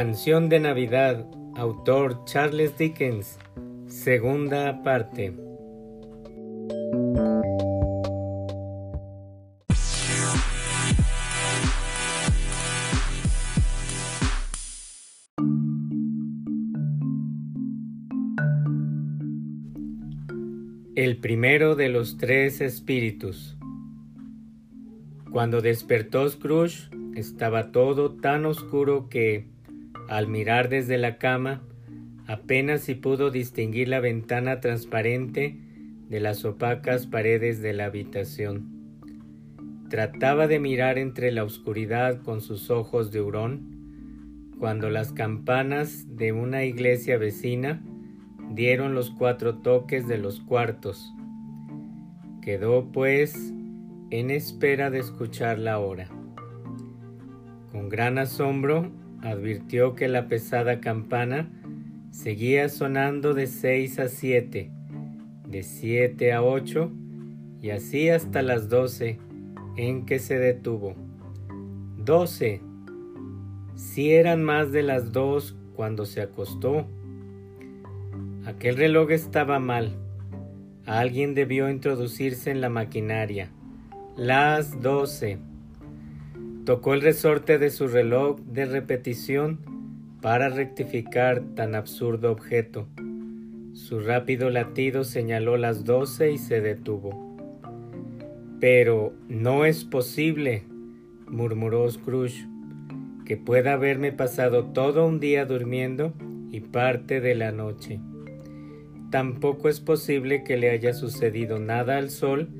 Canción de Navidad, autor Charles Dickens, segunda parte. El primero de los tres espíritus. Cuando despertó Scrooge, estaba todo tan oscuro que, al mirar desde la cama, apenas si pudo distinguir la ventana transparente de las opacas paredes de la habitación. Trataba de mirar entre la oscuridad con sus ojos de hurón, cuando las campanas de una iglesia vecina dieron los cuatro toques de los cuartos. Quedó, pues, en espera de escuchar la hora. Con gran asombro advirtió que la pesada campana seguía sonando de seis a siete, de siete a ocho y así hasta las doce en que se detuvo. Doce. Si eran más de las dos cuando se acostó. Aquel reloj estaba mal. Alguien debió introducirse en la maquinaria. Las doce. Tocó el resorte de su reloj de repetición para rectificar tan absurdo objeto. Su rápido latido señaló las doce y se detuvo. Pero no es posible, murmuró Scrooge, que pueda haberme pasado todo un día durmiendo y parte de la noche. Tampoco es posible que le haya sucedido nada al sol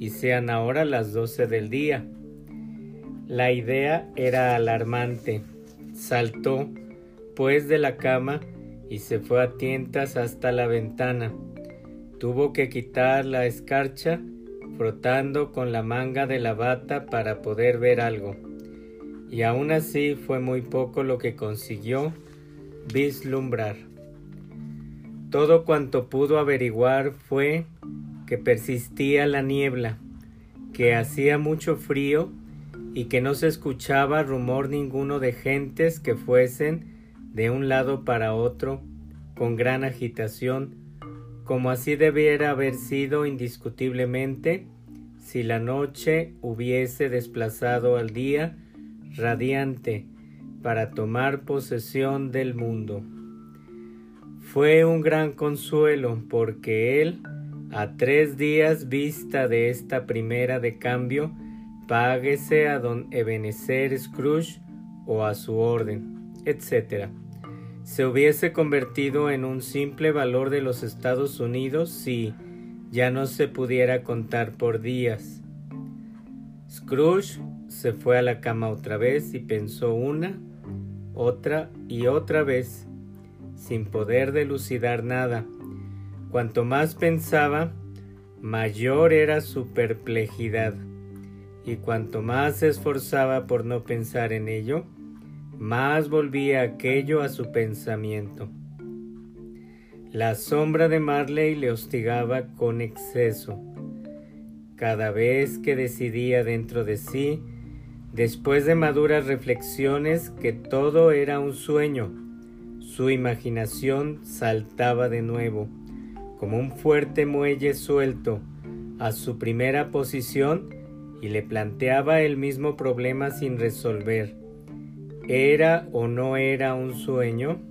y sean ahora las doce del día. La idea era alarmante. Saltó, pues, de la cama y se fue a tientas hasta la ventana. Tuvo que quitar la escarcha, frotando con la manga de la bata para poder ver algo. Y aún así fue muy poco lo que consiguió vislumbrar. Todo cuanto pudo averiguar fue que persistía la niebla, que hacía mucho frío y que no se escuchaba rumor ninguno de gentes que fuesen de un lado para otro con gran agitación, como así debiera haber sido indiscutiblemente si la noche hubiese desplazado al día radiante para tomar posesión del mundo. Fue un gran consuelo porque él, a tres días vista de esta primera de cambio, páguese a don Ebenezer Scrooge o a su orden, etc., se hubiese convertido en un simple valor de los Estados Unidos si ya no se pudiera contar por días. Scrooge se fue a la cama otra vez y pensó una, otra y otra vez sin poder delucidar nada. Cuanto más pensaba, mayor era su perplejidad, y cuanto más se esforzaba por no pensar en ello, más volvía aquello a su pensamiento. La sombra de Marley le hostigaba con exceso. Cada vez que decidía dentro de sí, después de maduras reflexiones, que todo era un sueño, su imaginación saltaba de nuevo, como un fuerte muelle suelto, a su primera posición y le planteaba el mismo problema sin resolver. ¿Era o no era un sueño?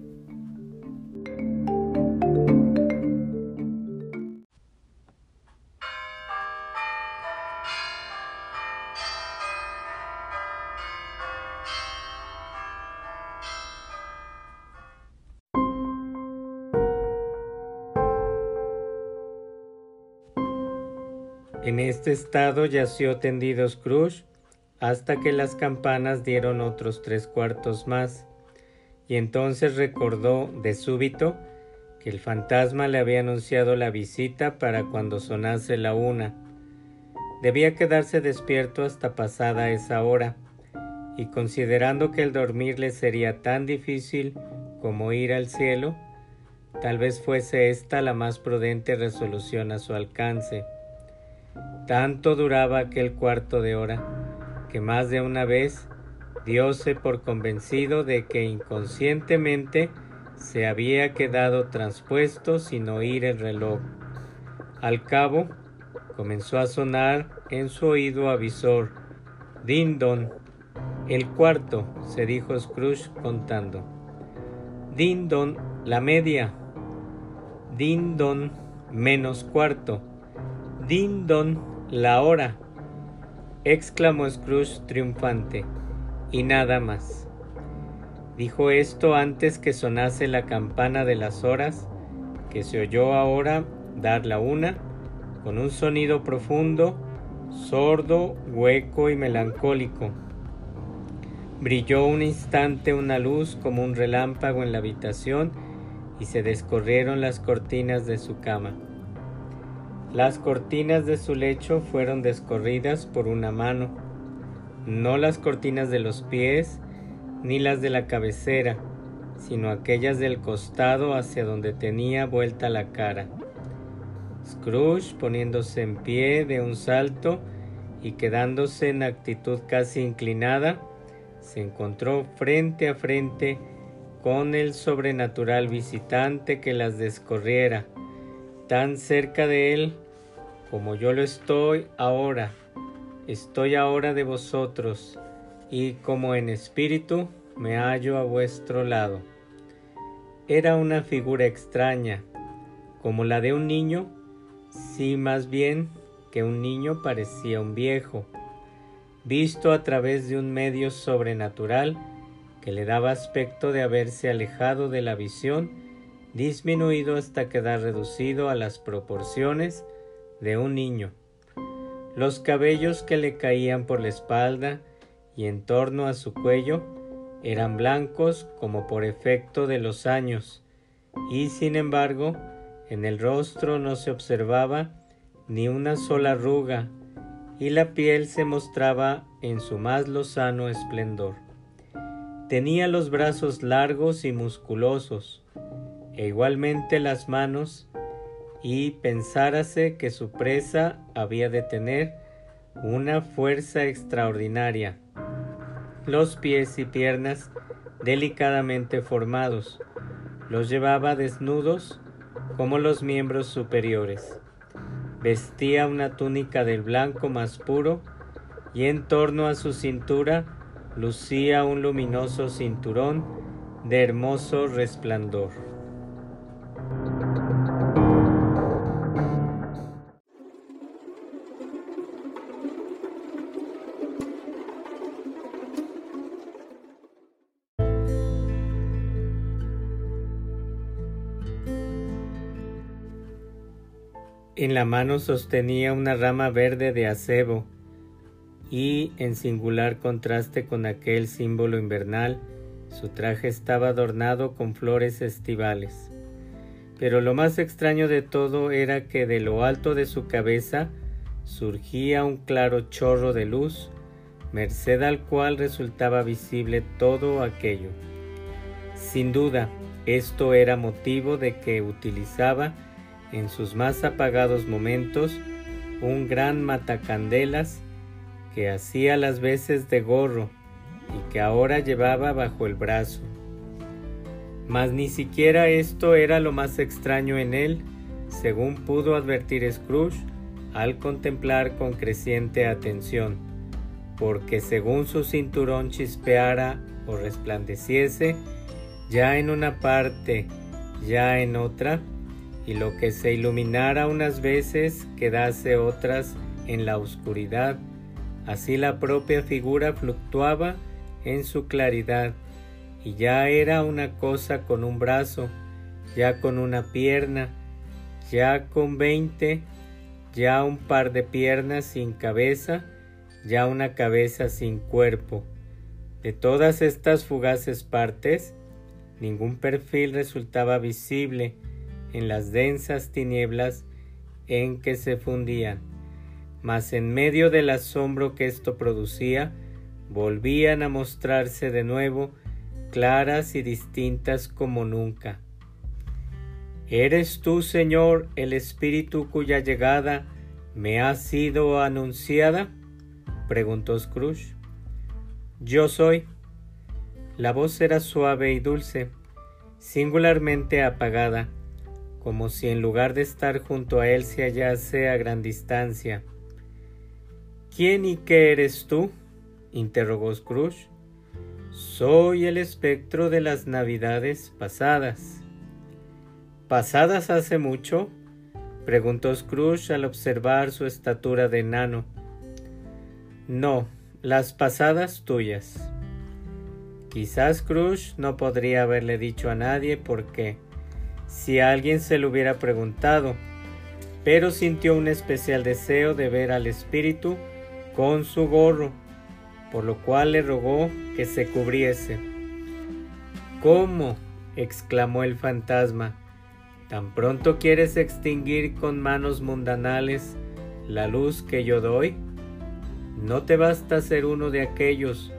En este estado yació tendido Scrooge hasta que las campanas dieron otros tres cuartos más, y entonces recordó de súbito que el fantasma le había anunciado la visita para cuando sonase la una. Debía quedarse despierto hasta pasada esa hora, y considerando que el dormir le sería tan difícil como ir al cielo, tal vez fuese esta la más prudente resolución a su alcance. Tanto duraba aquel cuarto de hora que más de una vez diose por convencido de que inconscientemente se había quedado transpuesto sin oír el reloj. Al cabo, comenzó a sonar en su oído avisor. Dindon. El cuarto, se dijo Scrooge contando. Dindon, la media. Dindon, menos cuarto. Dindon, la hora. exclamó Scrooge triunfante. Y nada más. Dijo esto antes que sonase la campana de las horas, que se oyó ahora dar la una, con un sonido profundo, sordo, hueco y melancólico. Brilló un instante una luz como un relámpago en la habitación y se descorrieron las cortinas de su cama. Las cortinas de su lecho fueron descorridas por una mano, no las cortinas de los pies, ni las de la cabecera, sino aquellas del costado hacia donde tenía vuelta la cara. Scrooge, poniéndose en pie de un salto y quedándose en actitud casi inclinada, se encontró frente a frente con el sobrenatural visitante que las descorriera, tan cerca de él como yo lo estoy ahora. Estoy ahora de vosotros, y como en espíritu me hallo a vuestro lado. Era una figura extraña, como la de un niño, sí más bien que un niño parecía un viejo, visto a través de un medio sobrenatural que le daba aspecto de haberse alejado de la visión, disminuido hasta quedar reducido a las proporciones de un niño. Los cabellos que le caían por la espalda y en torno a su cuello eran blancos como por efecto de los años, y sin embargo en el rostro no se observaba ni una sola arruga, y la piel se mostraba en su más lozano esplendor. Tenía los brazos largos y musculosos, e igualmente las manos y pensárase que su presa había de tener una fuerza extraordinaria. Los pies y piernas delicadamente formados, los llevaba desnudos como los miembros superiores. Vestía una túnica del blanco más puro y en torno a su cintura lucía un luminoso cinturón de hermoso resplandor. En la mano sostenía una rama verde de acebo y, en singular contraste con aquel símbolo invernal, su traje estaba adornado con flores estivales. Pero lo más extraño de todo era que de lo alto de su cabeza surgía un claro chorro de luz, merced al cual resultaba visible todo aquello. Sin duda, esto era motivo de que utilizaba en sus más apagados momentos un gran matacandelas que hacía las veces de gorro y que ahora llevaba bajo el brazo. Mas ni siquiera esto era lo más extraño en él, según pudo advertir Scrooge al contemplar con creciente atención, porque según su cinturón chispeara o resplandeciese, ya en una parte, ya en otra, y lo que se iluminara unas veces quedase otras en la oscuridad. Así la propia figura fluctuaba en su claridad y ya era una cosa con un brazo, ya con una pierna, ya con veinte, ya un par de piernas sin cabeza, ya una cabeza sin cuerpo. De todas estas fugaces partes, ningún perfil resultaba visible, en las densas tinieblas en que se fundían, mas en medio del asombro que esto producía, volvían a mostrarse de nuevo claras y distintas como nunca. ¿Eres tú, Señor, el Espíritu cuya llegada me ha sido anunciada? preguntó Scrooge. Yo soy. La voz era suave y dulce, singularmente apagada, como si en lugar de estar junto a él se hallase a gran distancia. ¿Quién y qué eres tú? interrogó Scrooge. Soy el espectro de las navidades pasadas. ¿Pasadas hace mucho? preguntó Scrooge al observar su estatura de enano. No, las pasadas tuyas. Quizás Scrooge no podría haberle dicho a nadie por qué, si alguien se lo hubiera preguntado, pero sintió un especial deseo de ver al espíritu con su gorro, por lo cual le rogó que se cubriese. ¿Cómo? exclamó el fantasma. ¿Tan pronto quieres extinguir con manos mundanales la luz que yo doy? No te basta ser uno de aquellos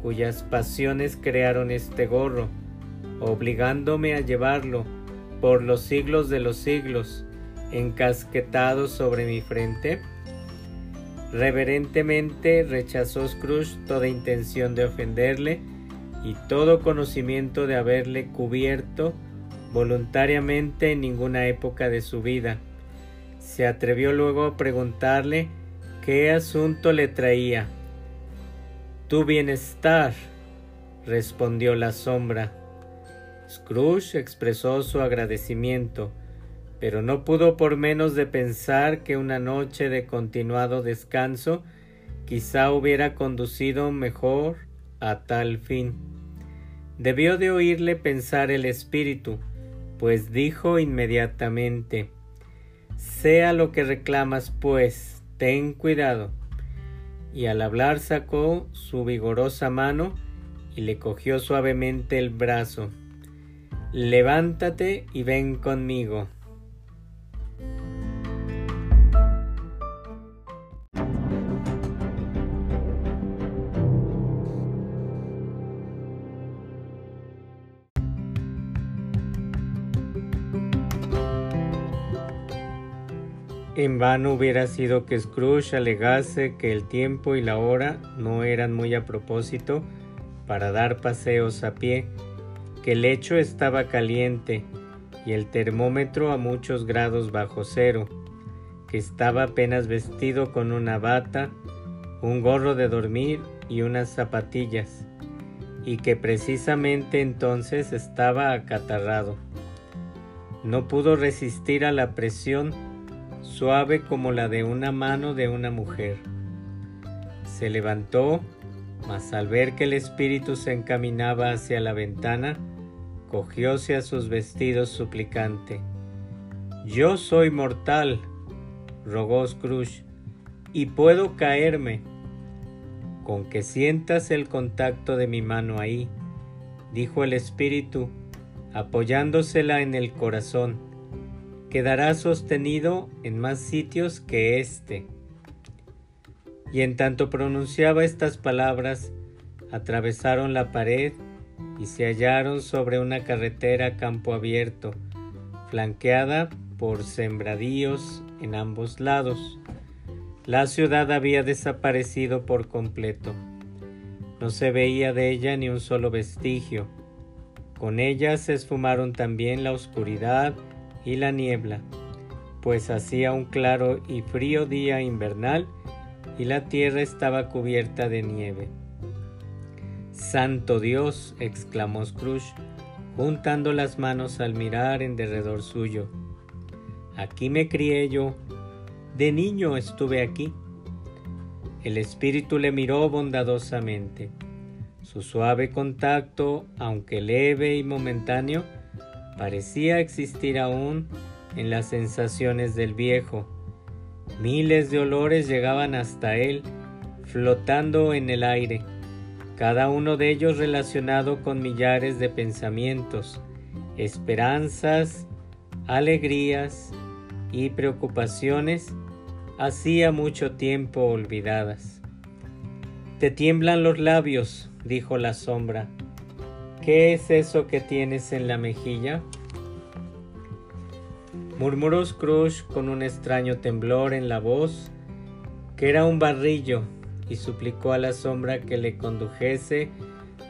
cuyas pasiones crearon este gorro, obligándome a llevarlo por los siglos de los siglos, encasquetado sobre mi frente. Reverentemente rechazó Scrooge toda intención de ofenderle y todo conocimiento de haberle cubierto voluntariamente en ninguna época de su vida. Se atrevió luego a preguntarle qué asunto le traía. Tu bienestar, respondió la sombra. Scrooge expresó su agradecimiento pero no pudo por menos de pensar que una noche de continuado descanso quizá hubiera conducido mejor a tal fin. Debió de oírle pensar el espíritu, pues dijo inmediatamente Sea lo que reclamas, pues, ten cuidado. Y al hablar sacó su vigorosa mano y le cogió suavemente el brazo. Levántate y ven conmigo. En vano hubiera sido que Scrooge alegase que el tiempo y la hora no eran muy a propósito para dar paseos a pie, que el lecho estaba caliente y el termómetro a muchos grados bajo cero, que estaba apenas vestido con una bata, un gorro de dormir y unas zapatillas, y que precisamente entonces estaba acatarrado. No pudo resistir a la presión suave como la de una mano de una mujer. Se levantó, mas al ver que el espíritu se encaminaba hacia la ventana, cogióse a sus vestidos suplicante. Yo soy mortal, rogó Scrooge, y puedo caerme. Con que sientas el contacto de mi mano ahí, dijo el espíritu, apoyándosela en el corazón quedará sostenido en más sitios que éste. Y en tanto pronunciaba estas palabras, atravesaron la pared y se hallaron sobre una carretera campo abierto, flanqueada por sembradíos en ambos lados. La ciudad había desaparecido por completo. No se veía de ella ni un solo vestigio. Con ella se esfumaron también la oscuridad y la niebla, pues hacía un claro y frío día invernal y la tierra estaba cubierta de nieve. Santo Dios, exclamó Scrooge, juntando las manos al mirar en derredor suyo. Aquí me crié yo, de niño estuve aquí. El espíritu le miró bondadosamente. Su suave contacto, aunque leve y momentáneo, parecía existir aún en las sensaciones del viejo. Miles de olores llegaban hasta él, flotando en el aire, cada uno de ellos relacionado con millares de pensamientos, esperanzas, alegrías y preocupaciones hacía mucho tiempo olvidadas. Te tiemblan los labios, dijo la sombra. ¿Qué es eso que tienes en la mejilla? Murmuró Scrooge con un extraño temblor en la voz, que era un barrillo y suplicó a la sombra que le condujese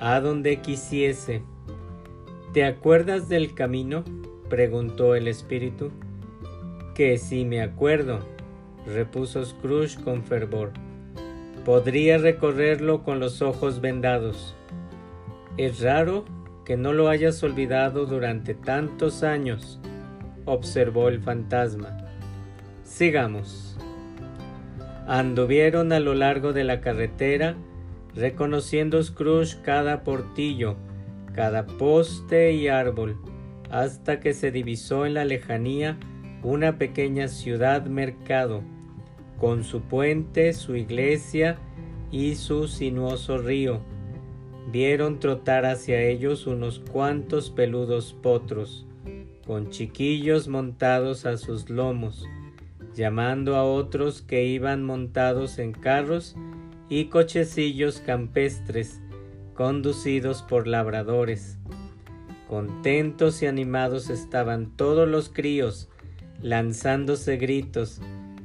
a donde quisiese. ¿Te acuerdas del camino? preguntó el espíritu. Que sí me acuerdo, repuso Scrooge con fervor. Podría recorrerlo con los ojos vendados. Es raro que no lo hayas olvidado durante tantos años, observó el fantasma. Sigamos. Anduvieron a lo largo de la carretera, reconociendo Scrooge cada portillo, cada poste y árbol, hasta que se divisó en la lejanía una pequeña ciudad mercado, con su puente, su iglesia y su sinuoso río. Vieron trotar hacia ellos unos cuantos peludos potros, con chiquillos montados a sus lomos, llamando a otros que iban montados en carros y cochecillos campestres, conducidos por labradores. Contentos y animados estaban todos los críos, lanzándose gritos,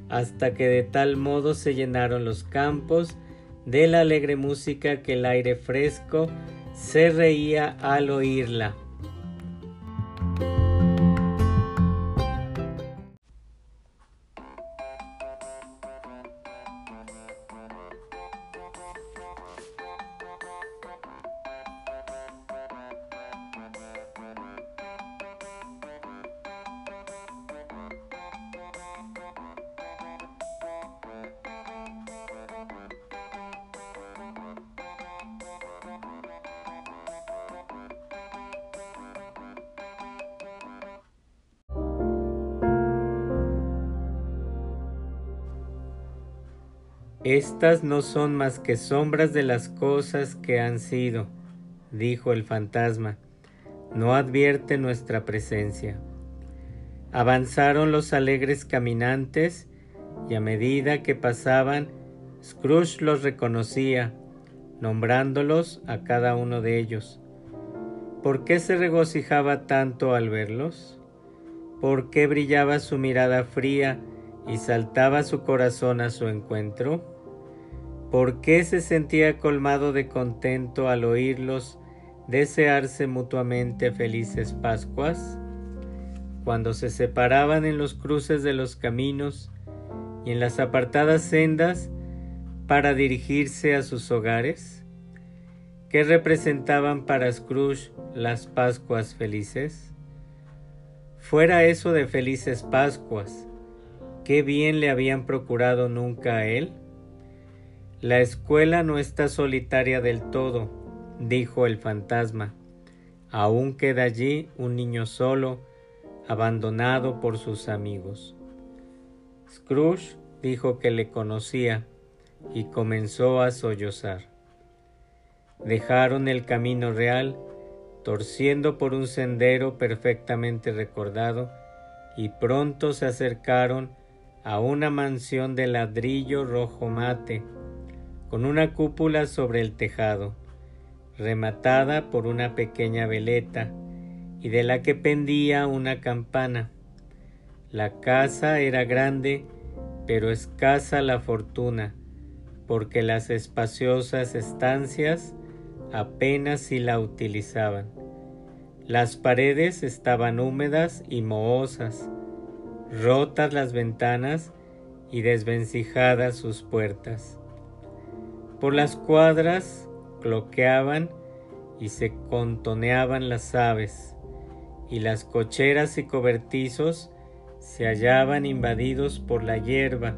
hasta que de tal modo se llenaron los campos de la alegre música que el aire fresco se reía al oírla. Estas no son más que sombras de las cosas que han sido, dijo el fantasma. No advierte nuestra presencia. Avanzaron los alegres caminantes y a medida que pasaban, Scrooge los reconocía, nombrándolos a cada uno de ellos. ¿Por qué se regocijaba tanto al verlos? ¿Por qué brillaba su mirada fría y saltaba su corazón a su encuentro? ¿Por qué se sentía colmado de contento al oírlos desearse mutuamente felices Pascuas? Cuando se separaban en los cruces de los caminos y en las apartadas sendas para dirigirse a sus hogares, ¿qué representaban para Scrooge las Pascuas felices? Fuera eso de felices Pascuas, qué bien le habían procurado nunca a él. La escuela no está solitaria del todo, dijo el fantasma. Aún queda allí un niño solo, abandonado por sus amigos. Scrooge dijo que le conocía y comenzó a sollozar. Dejaron el camino real, torciendo por un sendero perfectamente recordado, y pronto se acercaron a una mansión de ladrillo rojo mate, con una cúpula sobre el tejado, rematada por una pequeña veleta, y de la que pendía una campana. La casa era grande, pero escasa la fortuna, porque las espaciosas estancias apenas si la utilizaban. Las paredes estaban húmedas y mohosas, rotas las ventanas y desvencijadas sus puertas. Por las cuadras cloqueaban y se contoneaban las aves, y las cocheras y cobertizos se hallaban invadidos por la hierba.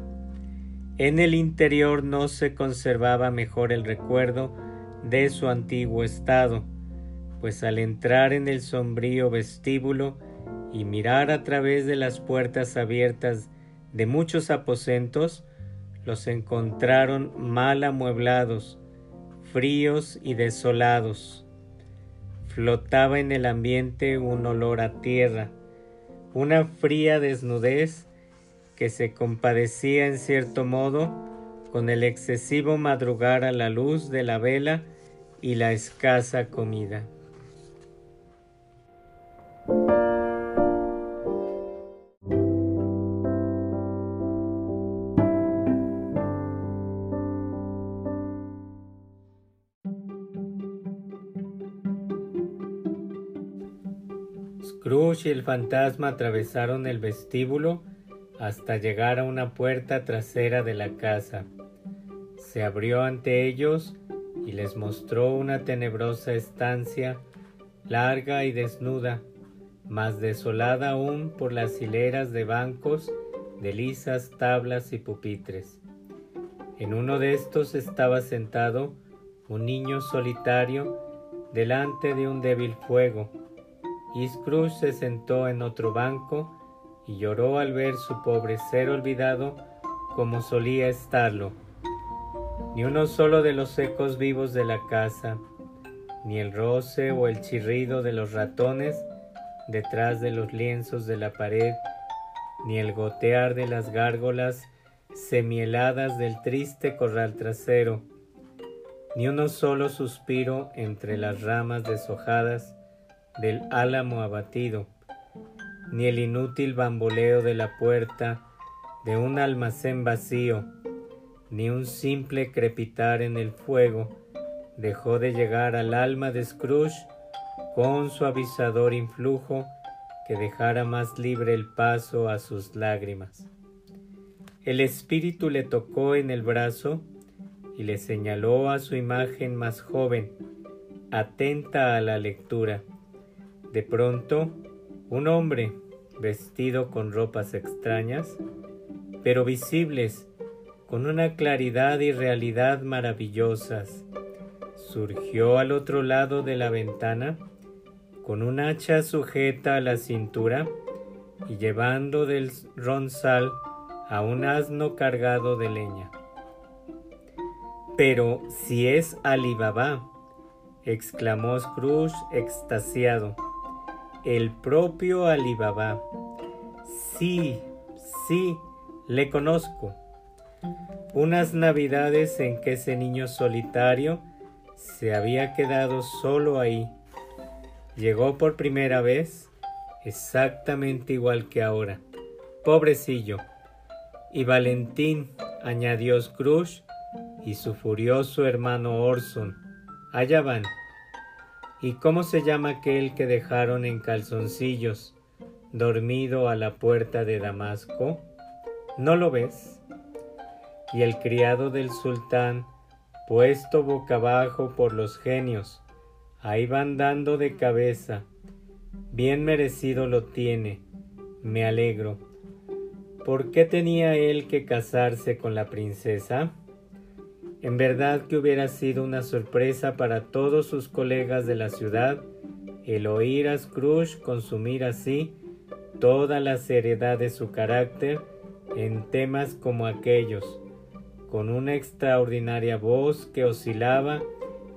En el interior no se conservaba mejor el recuerdo de su antiguo estado, pues al entrar en el sombrío vestíbulo y mirar a través de las puertas abiertas de muchos aposentos, los encontraron mal amueblados, fríos y desolados. Flotaba en el ambiente un olor a tierra, una fría desnudez que se compadecía en cierto modo con el excesivo madrugar a la luz de la vela y la escasa comida. Scrooge y el fantasma atravesaron el vestíbulo hasta llegar a una puerta trasera de la casa. Se abrió ante ellos y les mostró una tenebrosa estancia, larga y desnuda, más desolada aún por las hileras de bancos, de lisas tablas y pupitres. En uno de estos estaba sentado un niño solitario delante de un débil fuego, Scrooge se sentó en otro banco y lloró al ver su pobre ser olvidado como solía estarlo. Ni uno solo de los ecos vivos de la casa, ni el roce o el chirrido de los ratones detrás de los lienzos de la pared, ni el gotear de las gárgolas semieladas del triste corral trasero, ni uno solo suspiro entre las ramas deshojadas del álamo abatido, ni el inútil bamboleo de la puerta de un almacén vacío, ni un simple crepitar en el fuego dejó de llegar al alma de Scrooge con su avisador influjo que dejara más libre el paso a sus lágrimas. El espíritu le tocó en el brazo y le señaló a su imagen más joven, atenta a la lectura. De pronto, un hombre, vestido con ropas extrañas, pero visibles, con una claridad y realidad maravillosas, surgió al otro lado de la ventana, con un hacha sujeta a la cintura y llevando del ronzal a un asno cargado de leña. Pero si es Alibaba, exclamó Scrooge extasiado, el propio Alibaba. Sí, sí, le conozco. Unas navidades en que ese niño solitario se había quedado solo ahí. Llegó por primera vez exactamente igual que ahora. Pobrecillo. Y Valentín, añadió Scrooge, y su furioso hermano Orson. Allá van. ¿Y cómo se llama aquel que dejaron en calzoncillos, dormido a la puerta de Damasco? ¿No lo ves? Y el criado del sultán, puesto boca abajo por los genios, ahí van dando de cabeza. Bien merecido lo tiene, me alegro. ¿Por qué tenía él que casarse con la princesa? En verdad que hubiera sido una sorpresa para todos sus colegas de la ciudad el oír a Scrooge consumir así toda la seriedad de su carácter en temas como aquellos, con una extraordinaria voz que oscilaba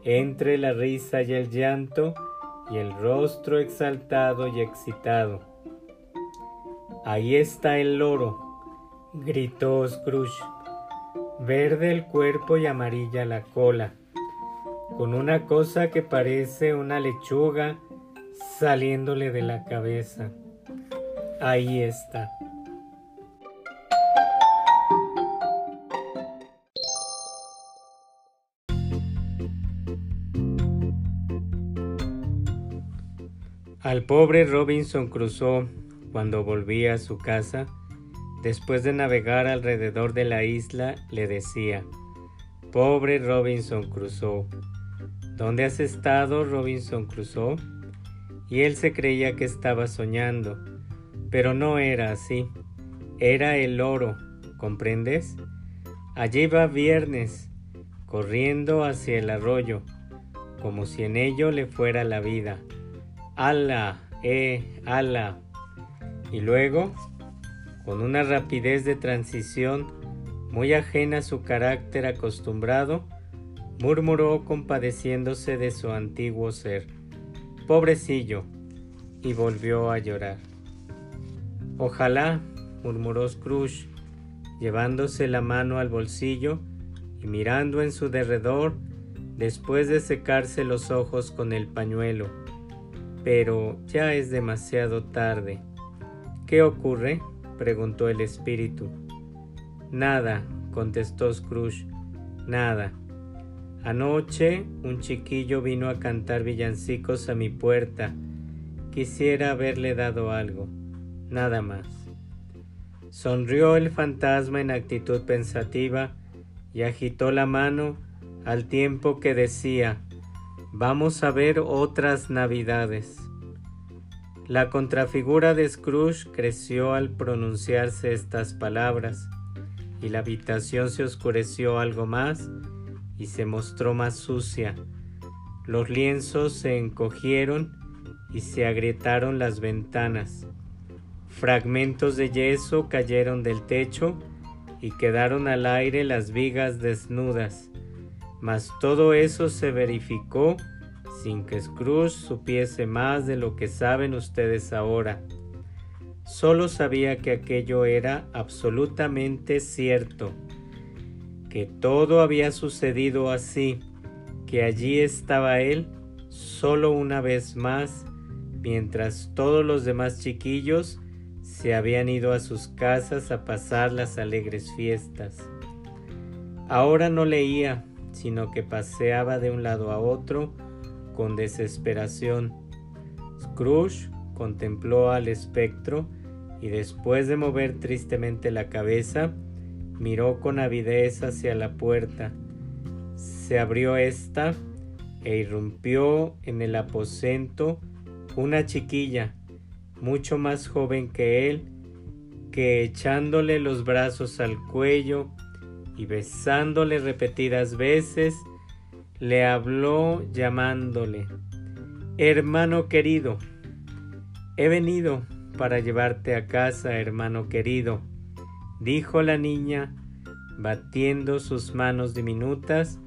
entre la risa y el llanto y el rostro exaltado y excitado. Ahí está el loro, gritó Scrooge verde el cuerpo y amarilla la cola, con una cosa que parece una lechuga saliéndole de la cabeza. Ahí está. Al pobre Robinson Crusoe, cuando volvía a su casa, Después de navegar alrededor de la isla, le decía, Pobre Robinson Crusoe, ¿dónde has estado, Robinson Crusoe? Y él se creía que estaba soñando, pero no era así, era el oro, ¿comprendes? Allí va Viernes, corriendo hacia el arroyo, como si en ello le fuera la vida. ¡Ala! ¡Eh! ¡Ala! Y luego con una rapidez de transición muy ajena a su carácter acostumbrado, murmuró compadeciéndose de su antiguo ser. Pobrecillo, y volvió a llorar. Ojalá, murmuró Scrooge, llevándose la mano al bolsillo y mirando en su derredor después de secarse los ojos con el pañuelo. Pero ya es demasiado tarde. ¿Qué ocurre? Preguntó el espíritu. Nada, contestó Scrooge, nada. Anoche un chiquillo vino a cantar villancicos a mi puerta, quisiera haberle dado algo, nada más. Sonrió el fantasma en actitud pensativa y agitó la mano al tiempo que decía, vamos a ver otras navidades. La contrafigura de Scrooge creció al pronunciarse estas palabras, y la habitación se oscureció algo más y se mostró más sucia. Los lienzos se encogieron y se agrietaron las ventanas. Fragmentos de yeso cayeron del techo y quedaron al aire las vigas desnudas. Mas todo eso se verificó sin que Scrooge supiese más de lo que saben ustedes ahora. Solo sabía que aquello era absolutamente cierto, que todo había sucedido así, que allí estaba él solo una vez más, mientras todos los demás chiquillos se habían ido a sus casas a pasar las alegres fiestas. Ahora no leía, sino que paseaba de un lado a otro con desesperación. Scrooge contempló al espectro y después de mover tristemente la cabeza, miró con avidez hacia la puerta. Se abrió ésta e irrumpió en el aposento una chiquilla, mucho más joven que él, que echándole los brazos al cuello y besándole repetidas veces, le habló llamándole, Hermano querido, he venido para llevarte a casa, hermano querido, dijo la niña, batiendo sus manos diminutas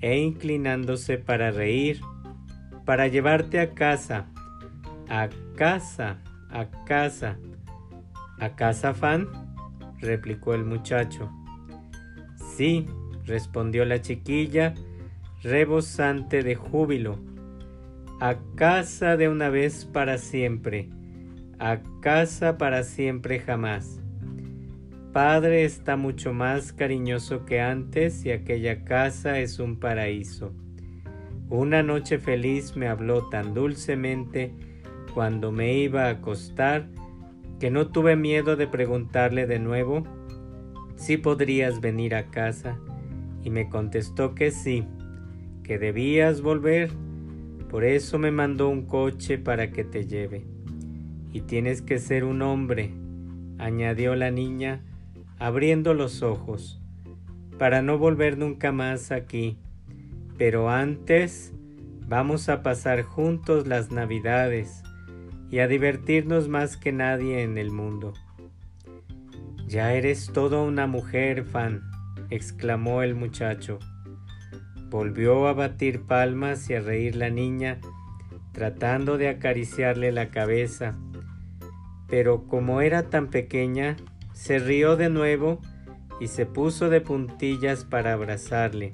e inclinándose para reír, para llevarte a casa, a casa, a casa. ¿A casa, Fan? replicó el muchacho. Sí, respondió la chiquilla, rebosante de júbilo. A casa de una vez para siempre, a casa para siempre jamás. Padre está mucho más cariñoso que antes y aquella casa es un paraíso. Una noche feliz me habló tan dulcemente cuando me iba a acostar que no tuve miedo de preguntarle de nuevo si podrías venir a casa y me contestó que sí que debías volver, por eso me mandó un coche para que te lleve. Y tienes que ser un hombre, añadió la niña, abriendo los ojos, para no volver nunca más aquí. Pero antes vamos a pasar juntos las navidades y a divertirnos más que nadie en el mundo. Ya eres toda una mujer, Fan, exclamó el muchacho. Volvió a batir palmas y a reír la niña, tratando de acariciarle la cabeza. Pero como era tan pequeña, se rió de nuevo y se puso de puntillas para abrazarle.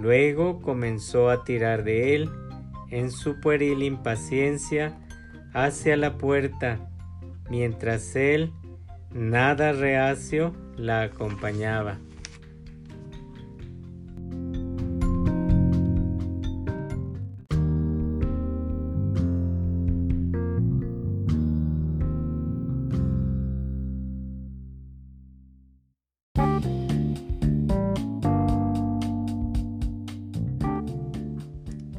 Luego comenzó a tirar de él, en su pueril impaciencia, hacia la puerta, mientras él, nada reacio, la acompañaba.